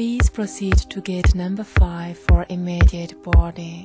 Please proceed to gate number 5 for immediate boarding.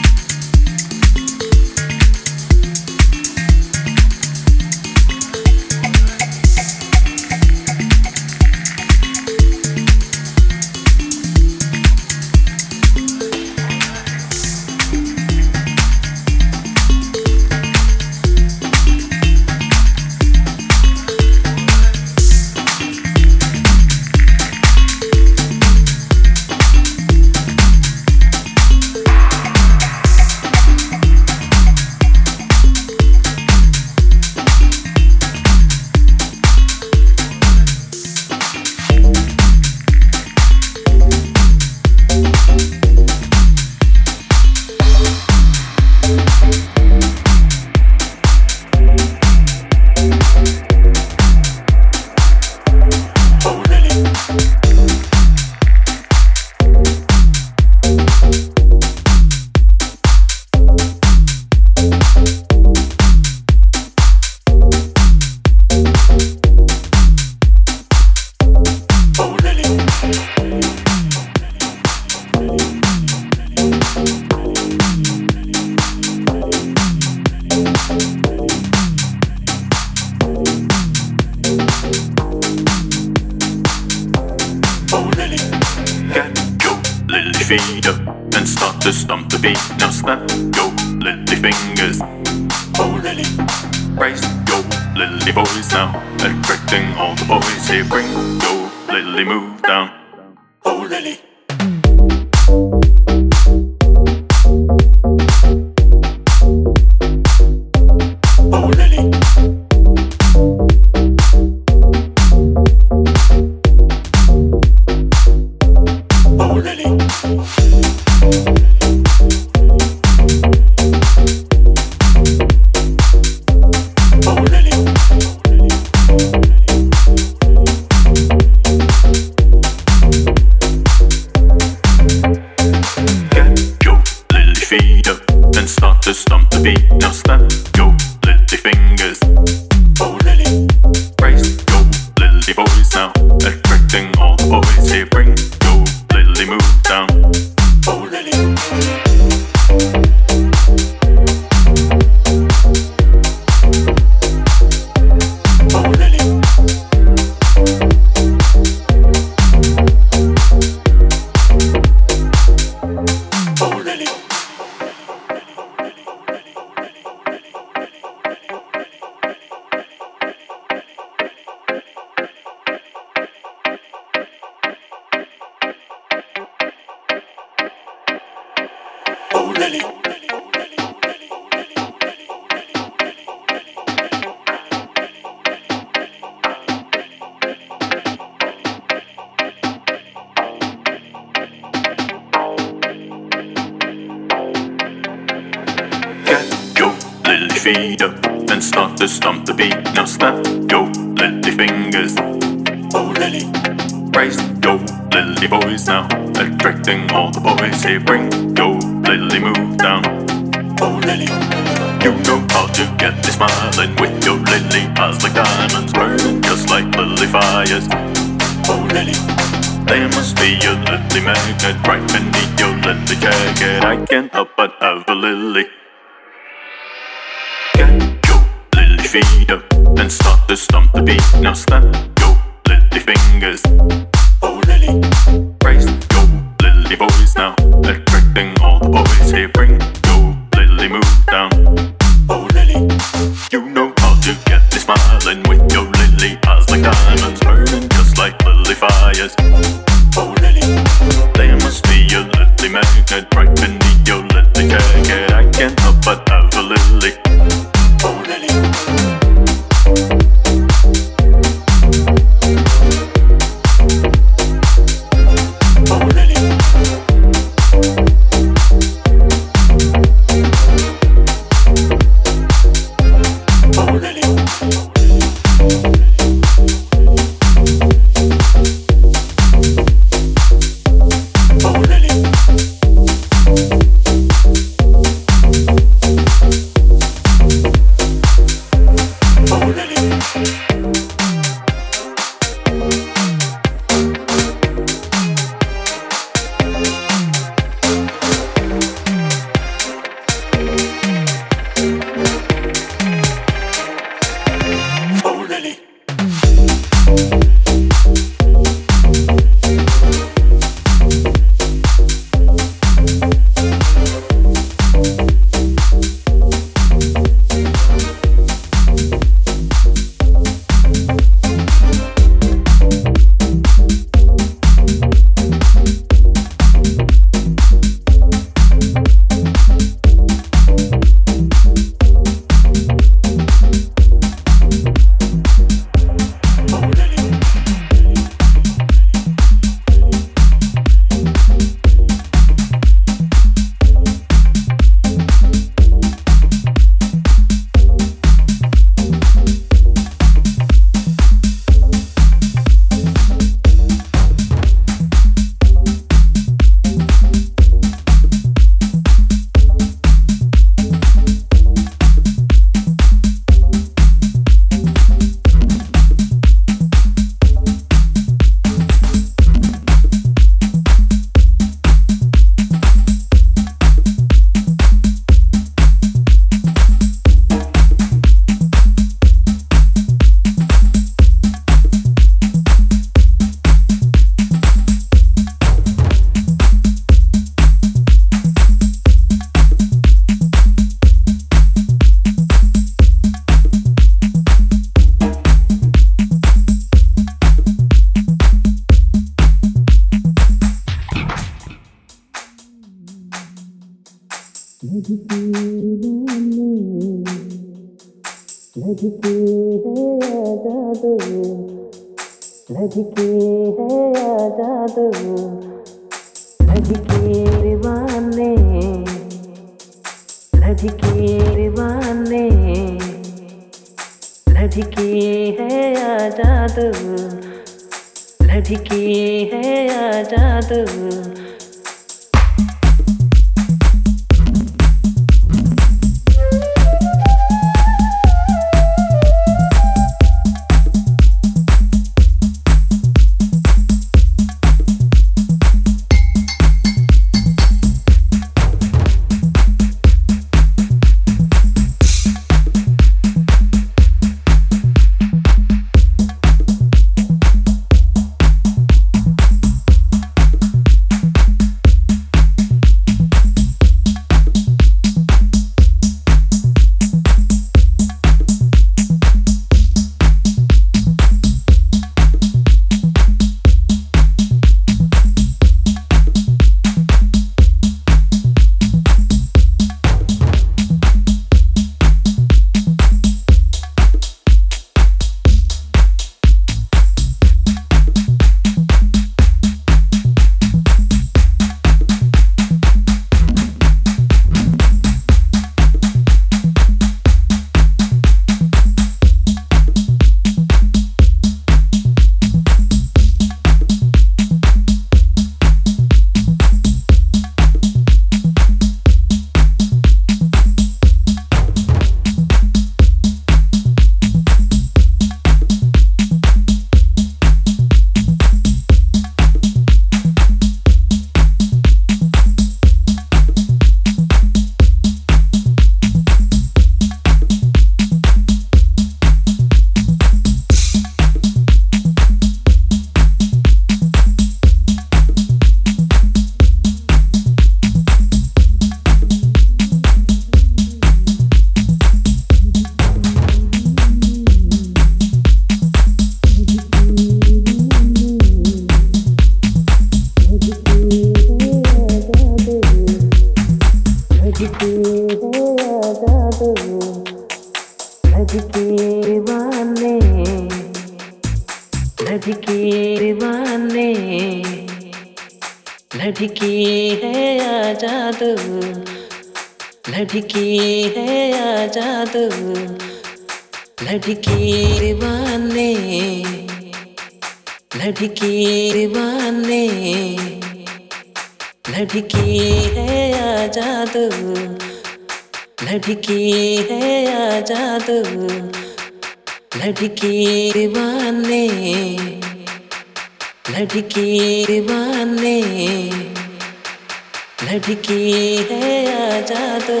है आजा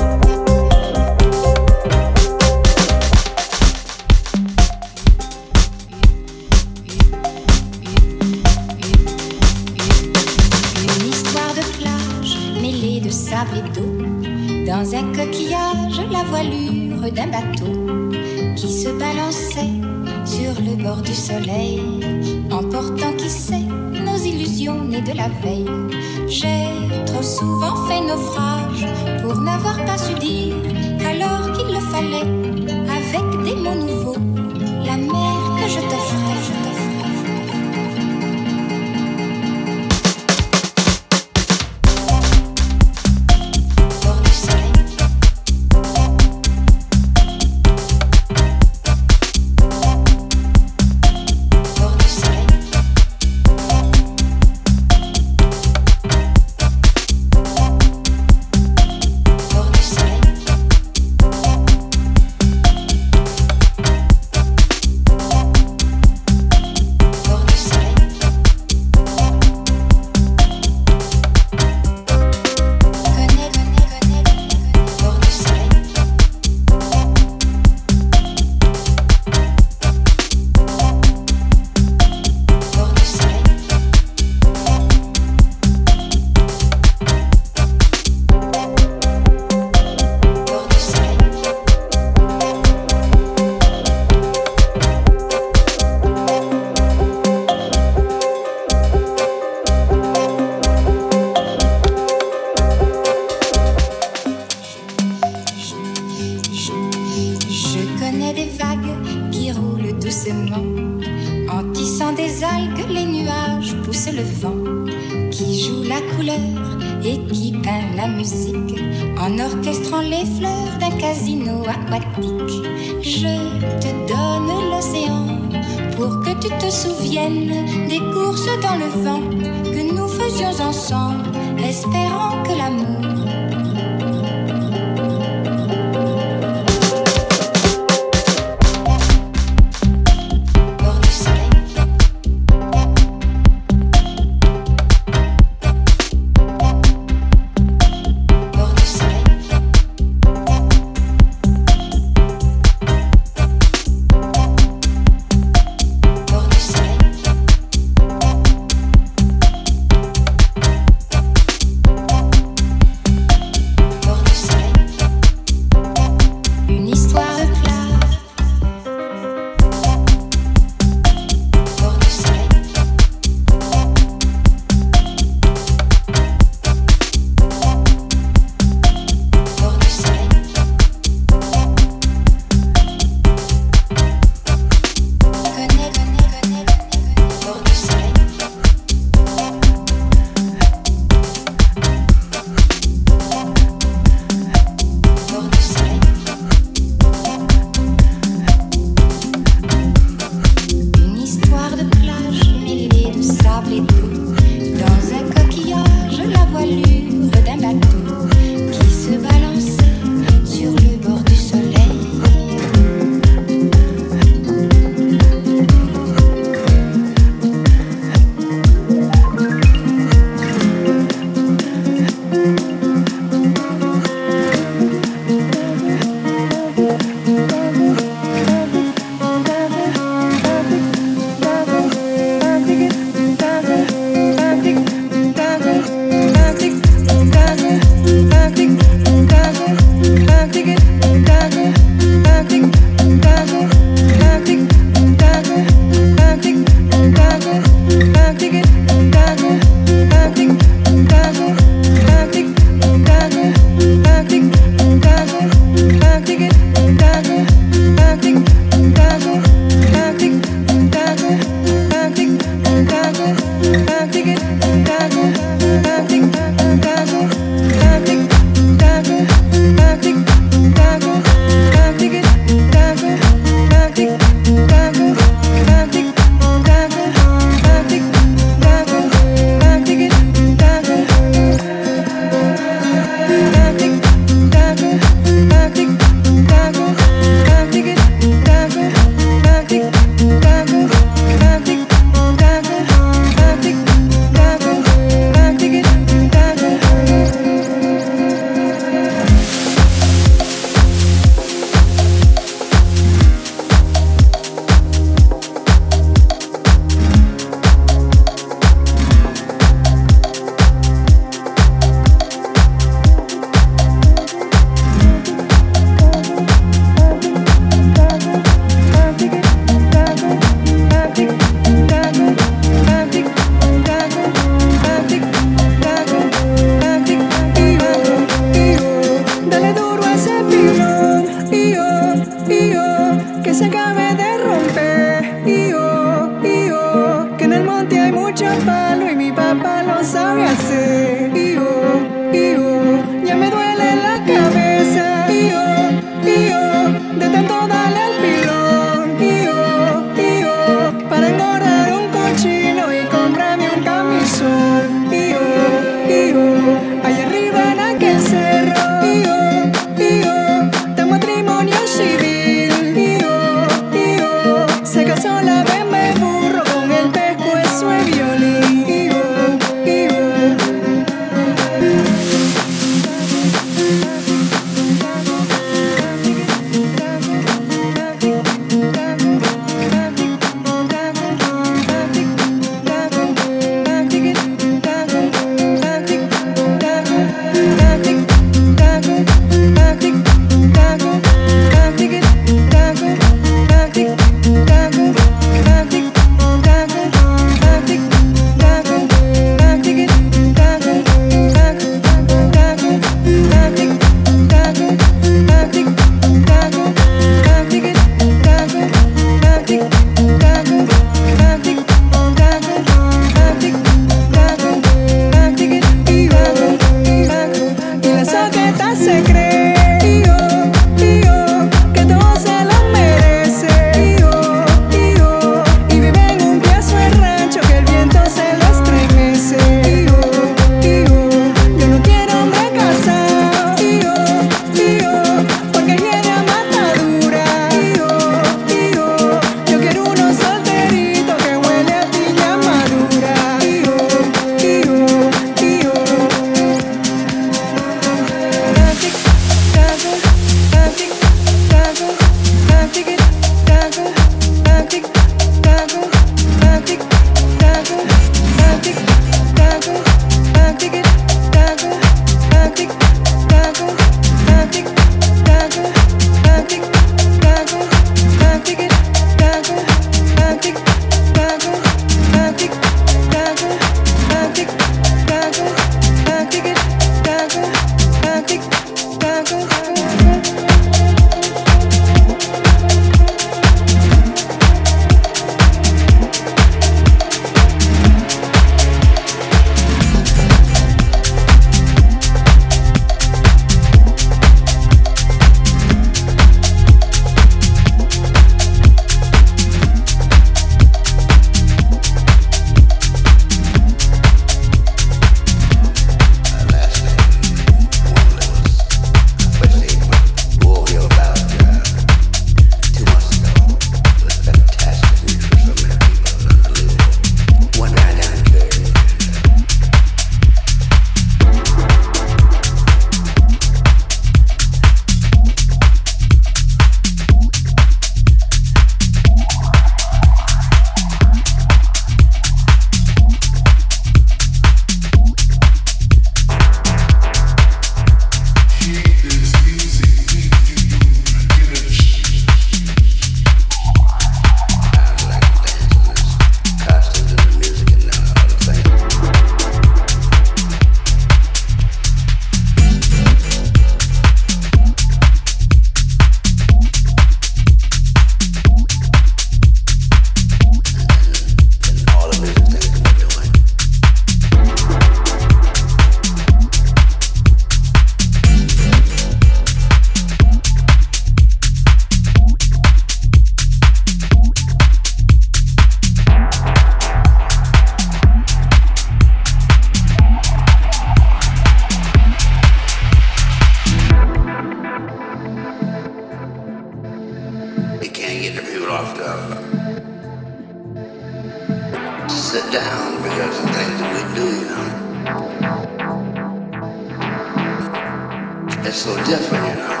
so different, you know.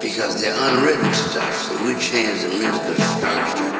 Because they're unwritten stuff, so we change the misconstruction.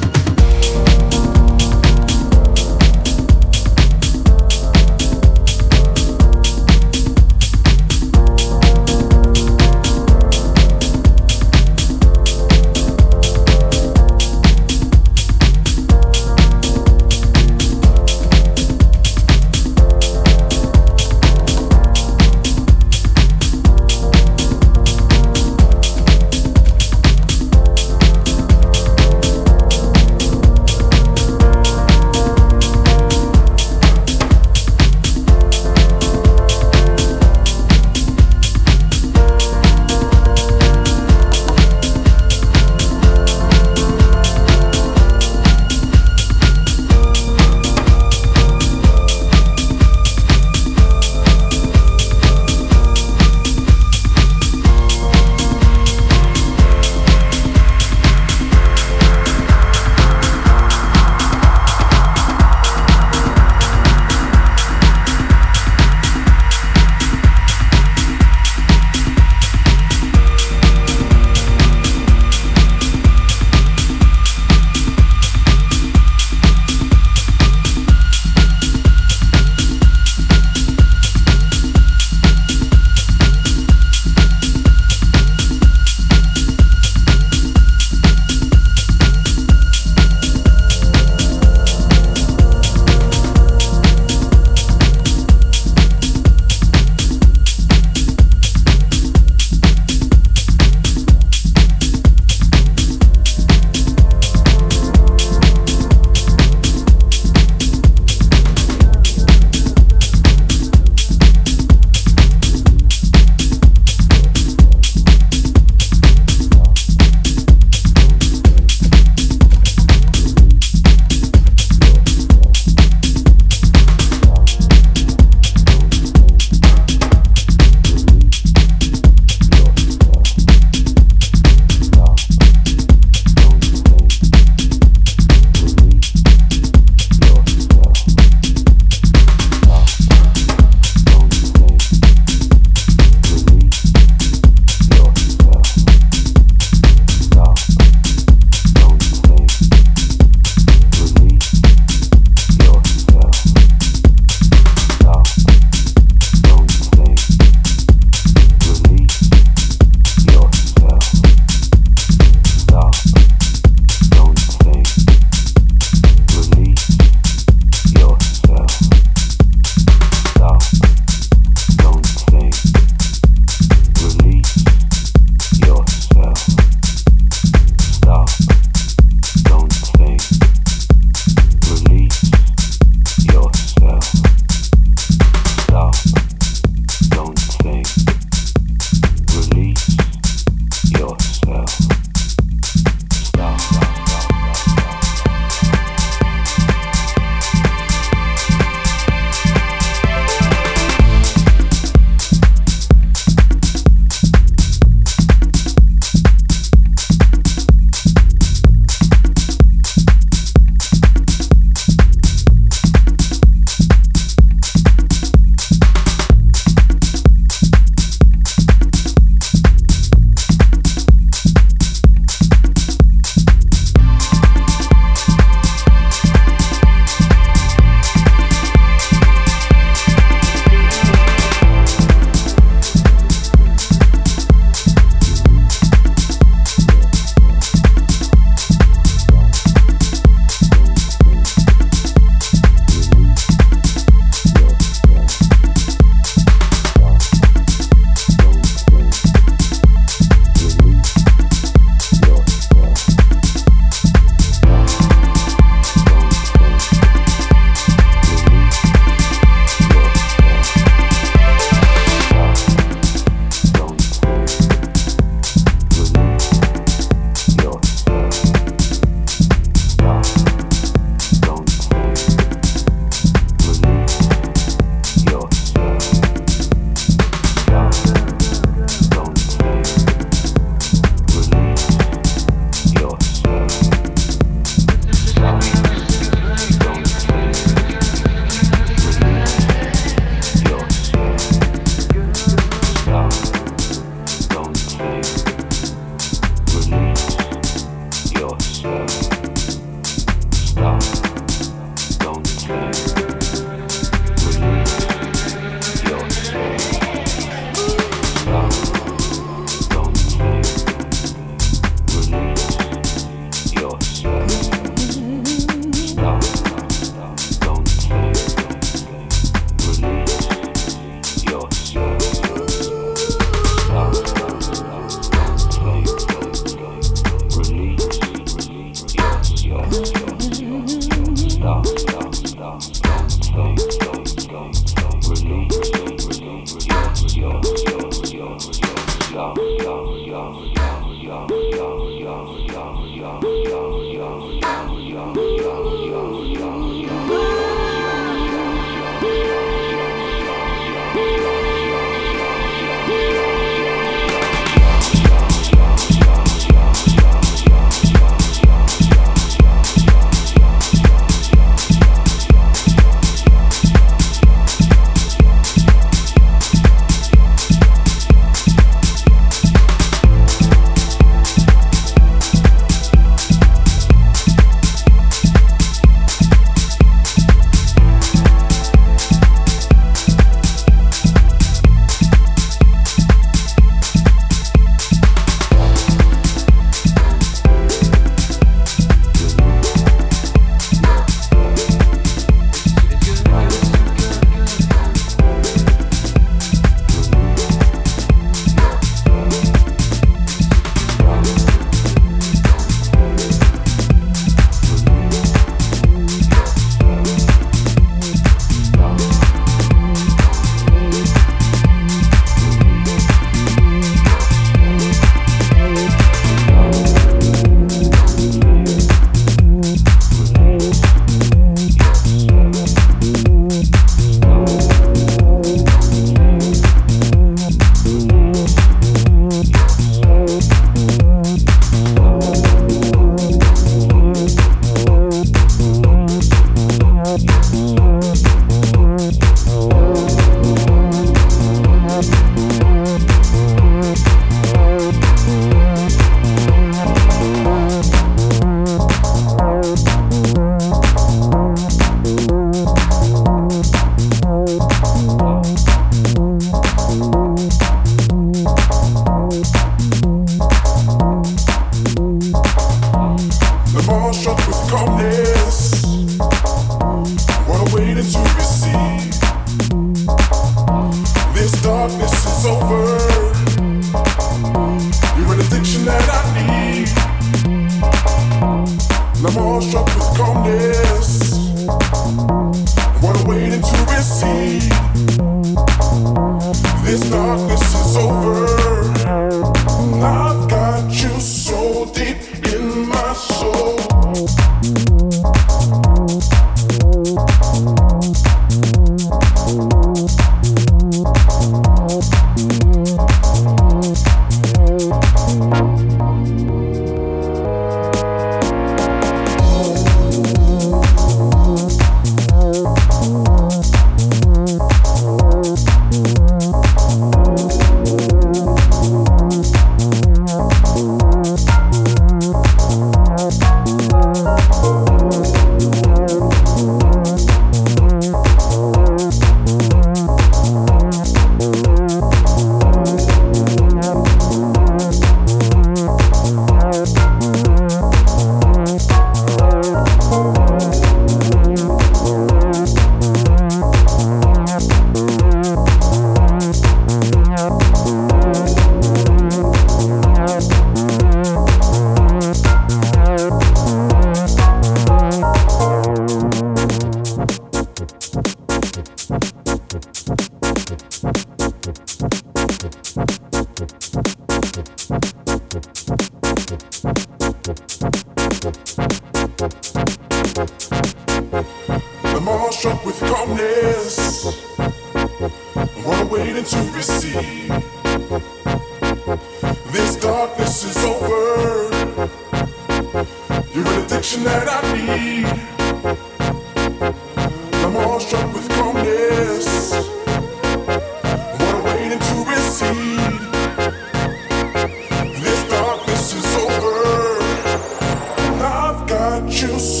juice.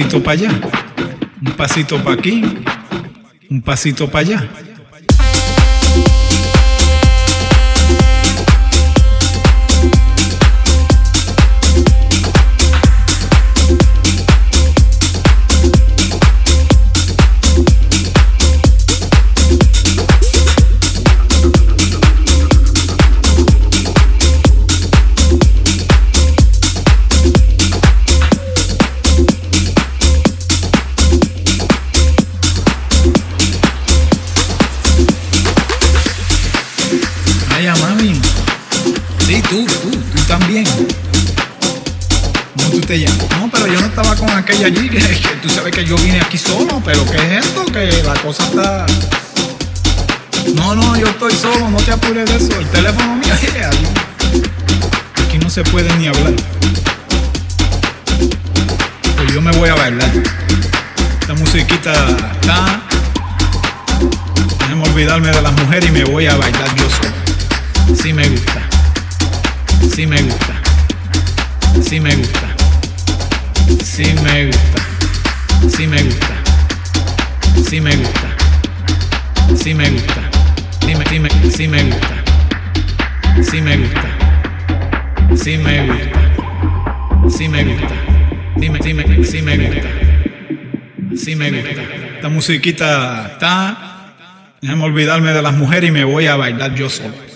Un pasito para allá, un pasito para aquí, un pasito para allá. quita está. déjame olvidarme de las mujeres y me voy a bailar yo solo.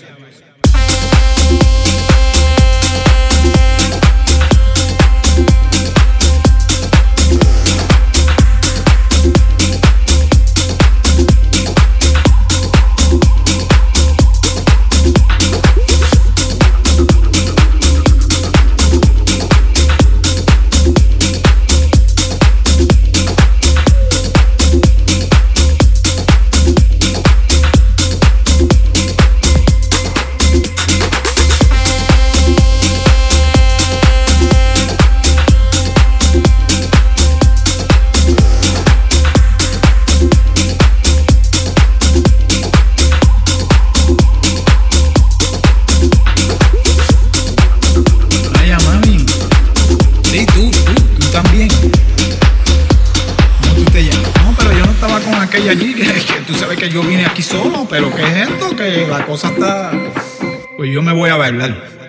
la cosa está. Pues yo me voy a bailar.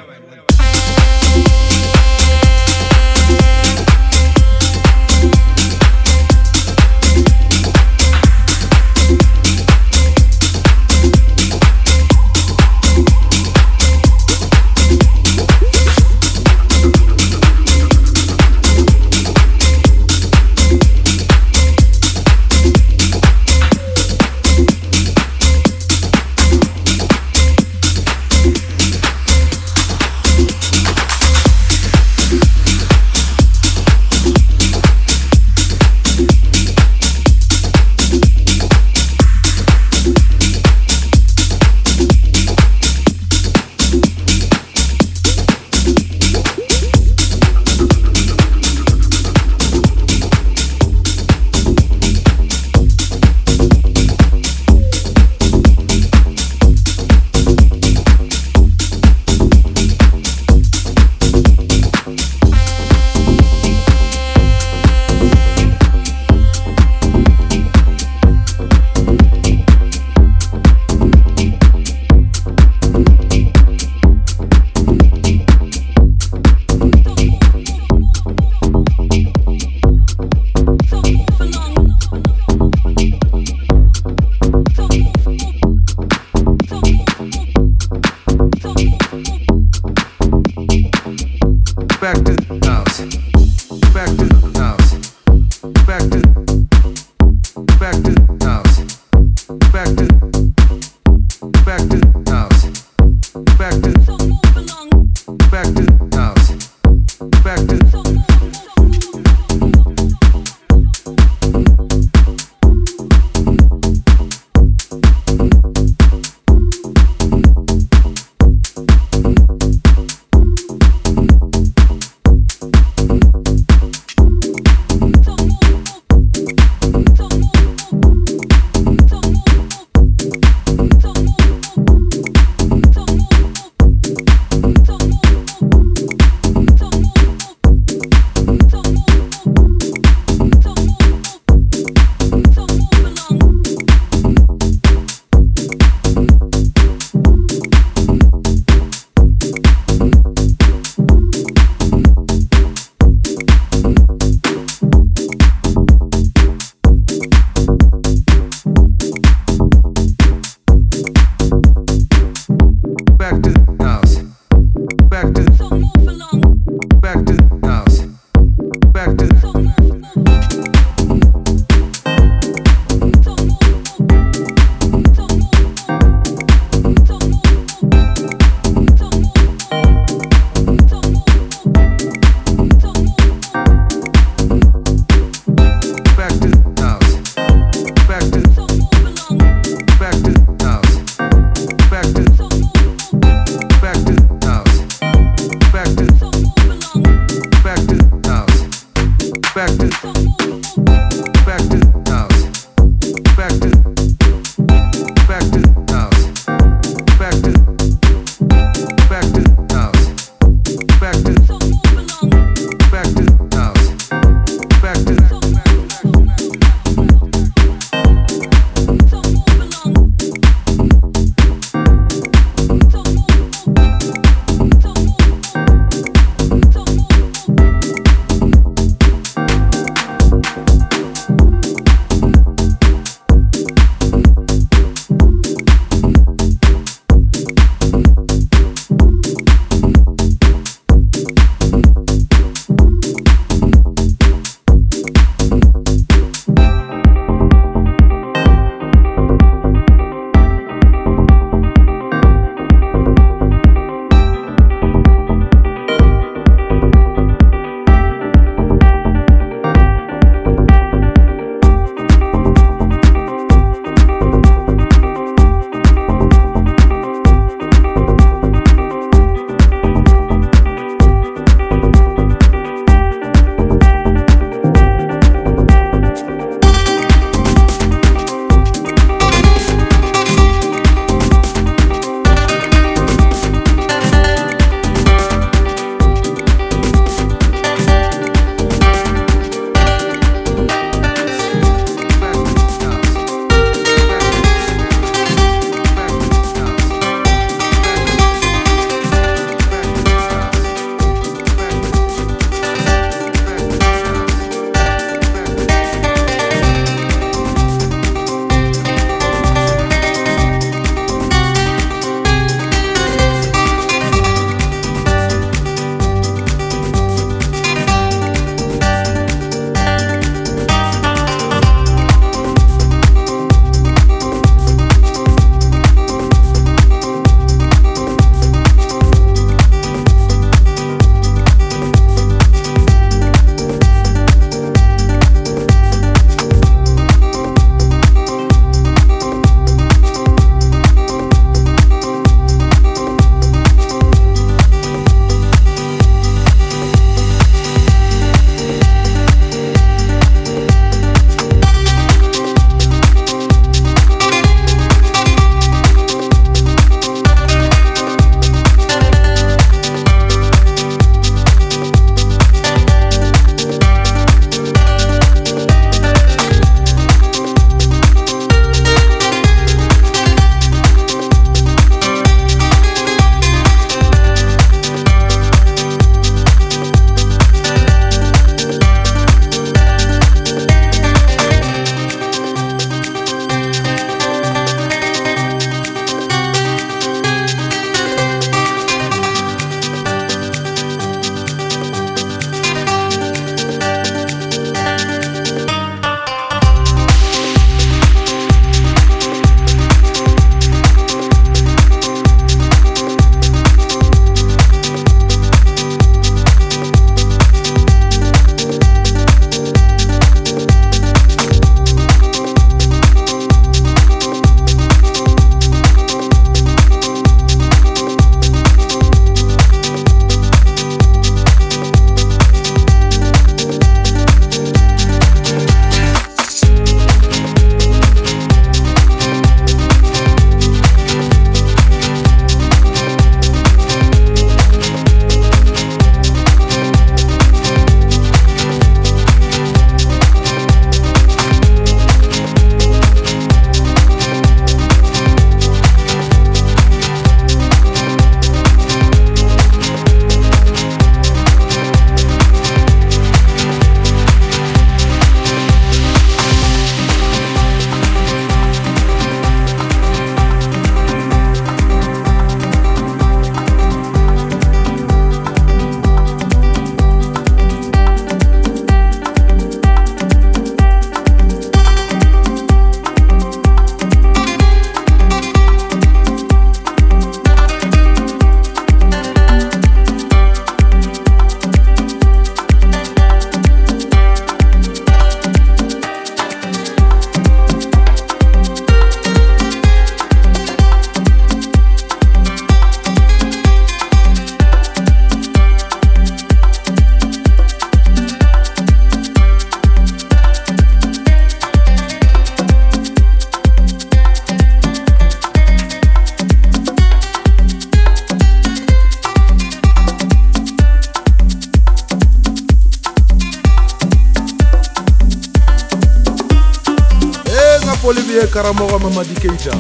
foli bi ye karamɔgɔ mamadi keita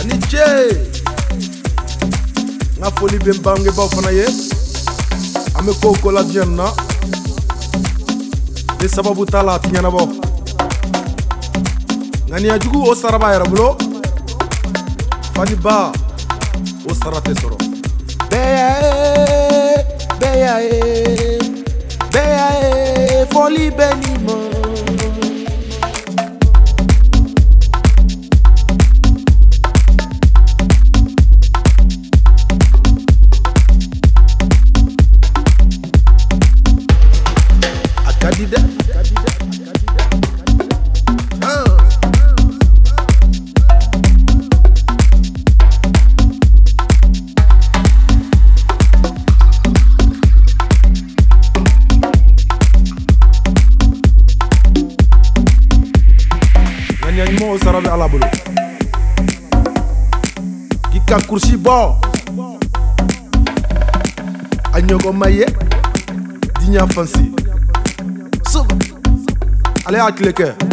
ani ce n ka foli bɛ n bangebaw fana ye an bɛ kow ko la diɲɛ nin na ni sababu t'a la a ti ɲɛnabɔ ŋaniyajugu o sara b'a yɛrɛ bolo faniba o sara tɛ sɔrɔ bɛɛ y'a ye bɛɛ y'a ye bɛɛ y'a ye foli bɛ nin kankursi bɔ a ɲɔgɔnma ye diɲa fansi ale y'a tile kɛ